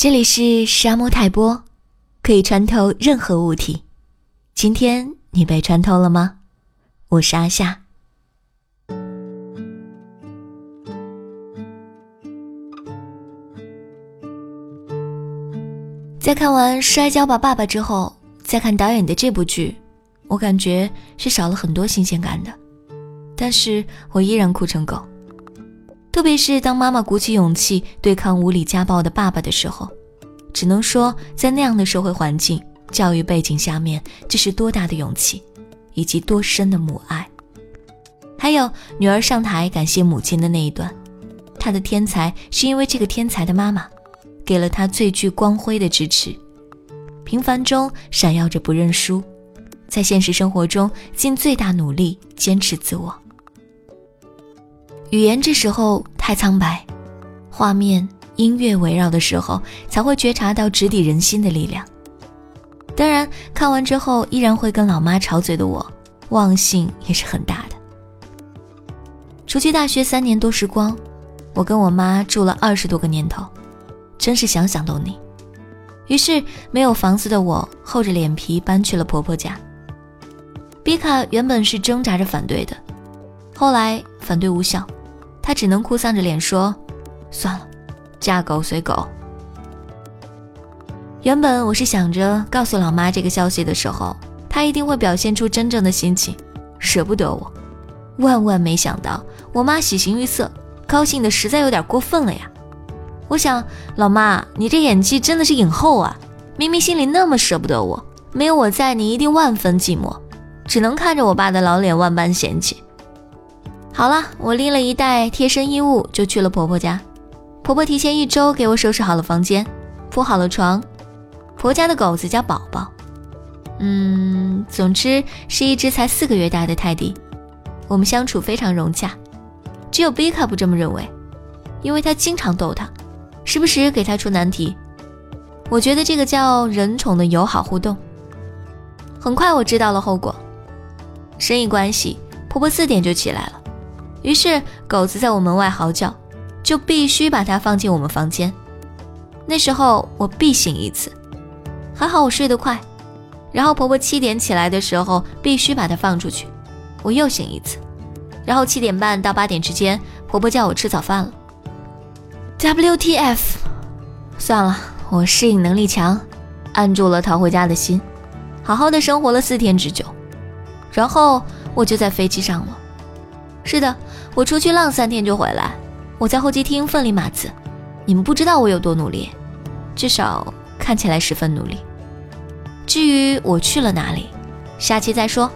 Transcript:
这里是沙漠泰波，可以穿透任何物体。今天你被穿透了吗？我是阿夏。在看完《摔跤吧，爸爸》之后，再看导演的这部剧，我感觉是少了很多新鲜感的。但是我依然哭成狗。特别是当妈妈鼓起勇气对抗无理家暴的爸爸的时候，只能说在那样的社会环境、教育背景下面，这是多大的勇气，以及多深的母爱。还有女儿上台感谢母亲的那一段，她的天才是因为这个天才的妈妈，给了她最具光辉的支持。平凡中闪耀着不认输，在现实生活中尽最大努力坚持自我。语言这时候太苍白，画面、音乐围绕的时候，才会觉察到直抵人心的力量。当然，看完之后依然会跟老妈吵嘴的我，忘性也是很大的。除去大学三年多时光，我跟我妈住了二十多个年头，真是想想都腻。于是，没有房子的我厚着脸皮搬去了婆婆家。比卡原本是挣扎着反对的，后来反对无效。他只能哭丧着脸说：“算了，嫁狗随狗。”原本我是想着告诉老妈这个消息的时候，她一定会表现出真正的心情，舍不得我。万万没想到，我妈喜形于色，高兴的实在有点过分了呀。我想，老妈，你这演技真的是影后啊！明明心里那么舍不得我，没有我在，你一定万分寂寞，只能看着我爸的老脸万般嫌弃。好了，我拎了一袋贴身衣物就去了婆婆家。婆婆提前一周给我收拾好了房间，铺好了床。婆家的狗子叫宝宝，嗯，总之是一只才四个月大的泰迪。我们相处非常融洽，只有贝卡不这么认为，因为他经常逗他，时不时给他出难题。我觉得这个叫人宠的友好互动。很快我知道了后果，生意关系，婆婆四点就起来了。于是狗子在我门外嚎叫，就必须把它放进我们房间。那时候我必醒一次，还好我睡得快。然后婆婆七点起来的时候，必须把它放出去，我又醒一次。然后七点半到八点之间，婆婆叫我吃早饭了。WTF，算了，我适应能力强，按住了逃回家的心，好好的生活了四天之久。然后我就在飞机上了。是的，我出去浪三天就回来。我在候机厅奋力码字，你们不知道我有多努力，至少看起来十分努力。至于我去了哪里，下期再说。